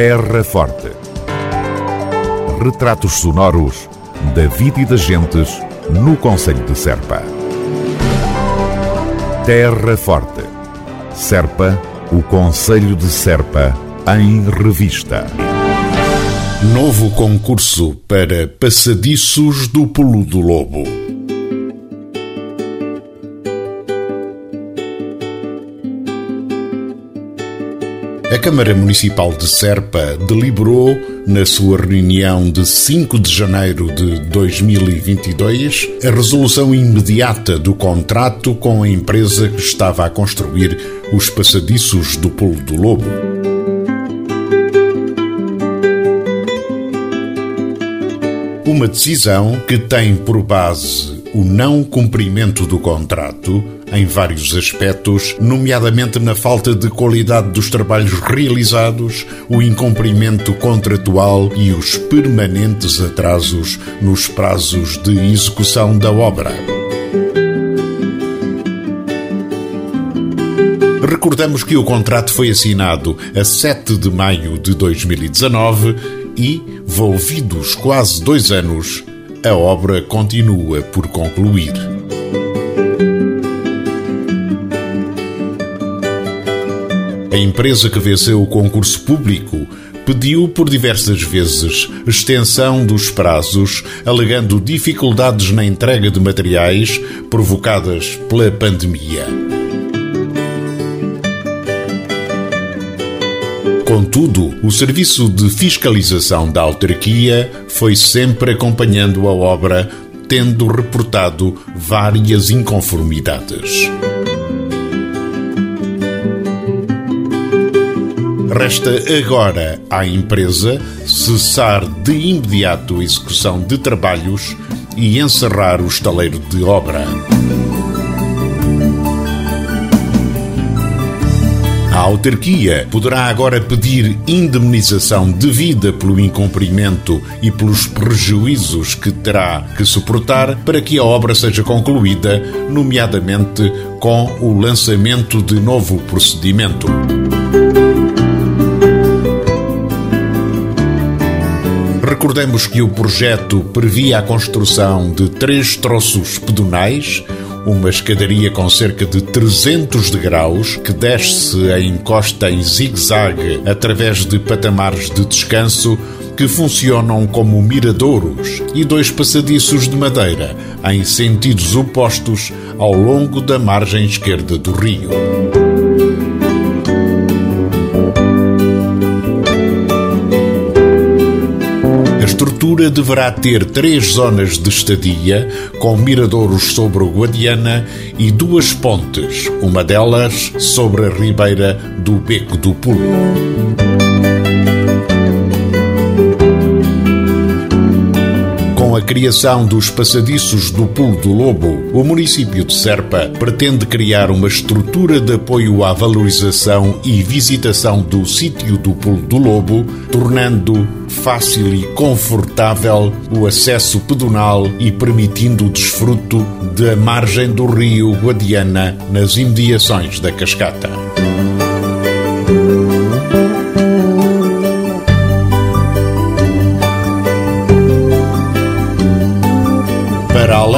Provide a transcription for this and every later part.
Terra Forte. Retratos sonoros da vida e das gentes no Conselho de Serpa. Terra Forte. Serpa, o Conselho de Serpa, em revista. Novo concurso para Passadiços do Pulo do Lobo. A Câmara Municipal de Serpa deliberou, na sua reunião de 5 de janeiro de 2022, a resolução imediata do contrato com a empresa que estava a construir os passadiços do Pulo do Lobo. Uma decisão que tem por base o não cumprimento do contrato em vários aspectos, nomeadamente na falta de qualidade dos trabalhos realizados, o incumprimento contratual e os permanentes atrasos nos prazos de execução da obra. Recordamos que o contrato foi assinado a 7 de maio de 2019 e, volvidos quase dois anos, a obra continua por concluir. A empresa que venceu o concurso público pediu por diversas vezes extensão dos prazos, alegando dificuldades na entrega de materiais provocadas pela pandemia. Contudo, o Serviço de Fiscalização da Autarquia foi sempre acompanhando a obra, tendo reportado várias inconformidades. Resta agora à empresa cessar de imediato a execução de trabalhos e encerrar o estaleiro de obra. A autarquia poderá agora pedir indemnização devida pelo incumprimento e pelos prejuízos que terá que suportar para que a obra seja concluída, nomeadamente com o lançamento de novo procedimento. Recordemos que o projeto previa a construção de três troços pedonais, uma escadaria com cerca de 300 degraus que desce a encosta em zigue-zague através de patamares de descanso que funcionam como miradouros e dois passadiços de madeira em sentidos opostos ao longo da margem esquerda do rio. Estrutura deverá ter três zonas de estadia, com miradouros sobre o Guadiana e duas pontes, uma delas sobre a ribeira do Beco do Pulo. A criação dos passadiços do Pulo do Lobo, o município de Serpa pretende criar uma estrutura de apoio à valorização e visitação do sítio do Pulo do Lobo, tornando fácil e confortável o acesso pedonal e permitindo o desfruto da margem do rio Guadiana nas imediações da cascata.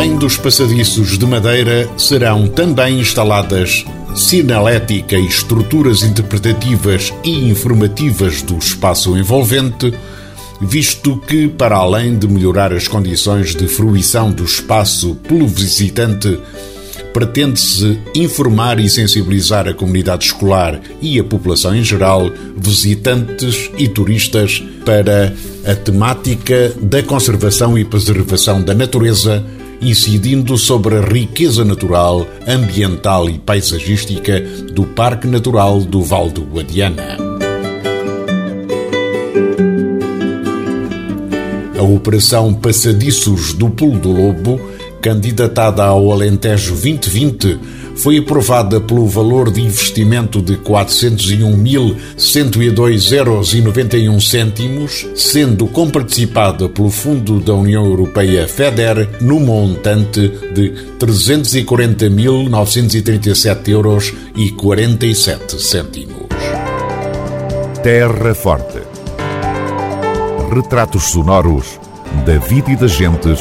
Além dos passadiços de madeira, serão também instaladas sinalética e estruturas interpretativas e informativas do espaço envolvente, visto que, para além de melhorar as condições de fruição do espaço pelo visitante, pretende-se informar e sensibilizar a comunidade escolar e a população em geral, visitantes e turistas, para a temática da conservação e preservação da natureza incidindo sobre a riqueza natural, ambiental e paisagística do Parque Natural do Val do Guadiana. A Operação Passadiços do Pulo do Lobo, candidatada ao Alentejo 2020, foi aprovada pelo valor de investimento de 401.102,91 euros, sendo comparticipada pelo Fundo da União Europeia FEDER no montante de 340.937 euros 47 cêntimos. Terra Forte. retratos sonoros da vida e das gentes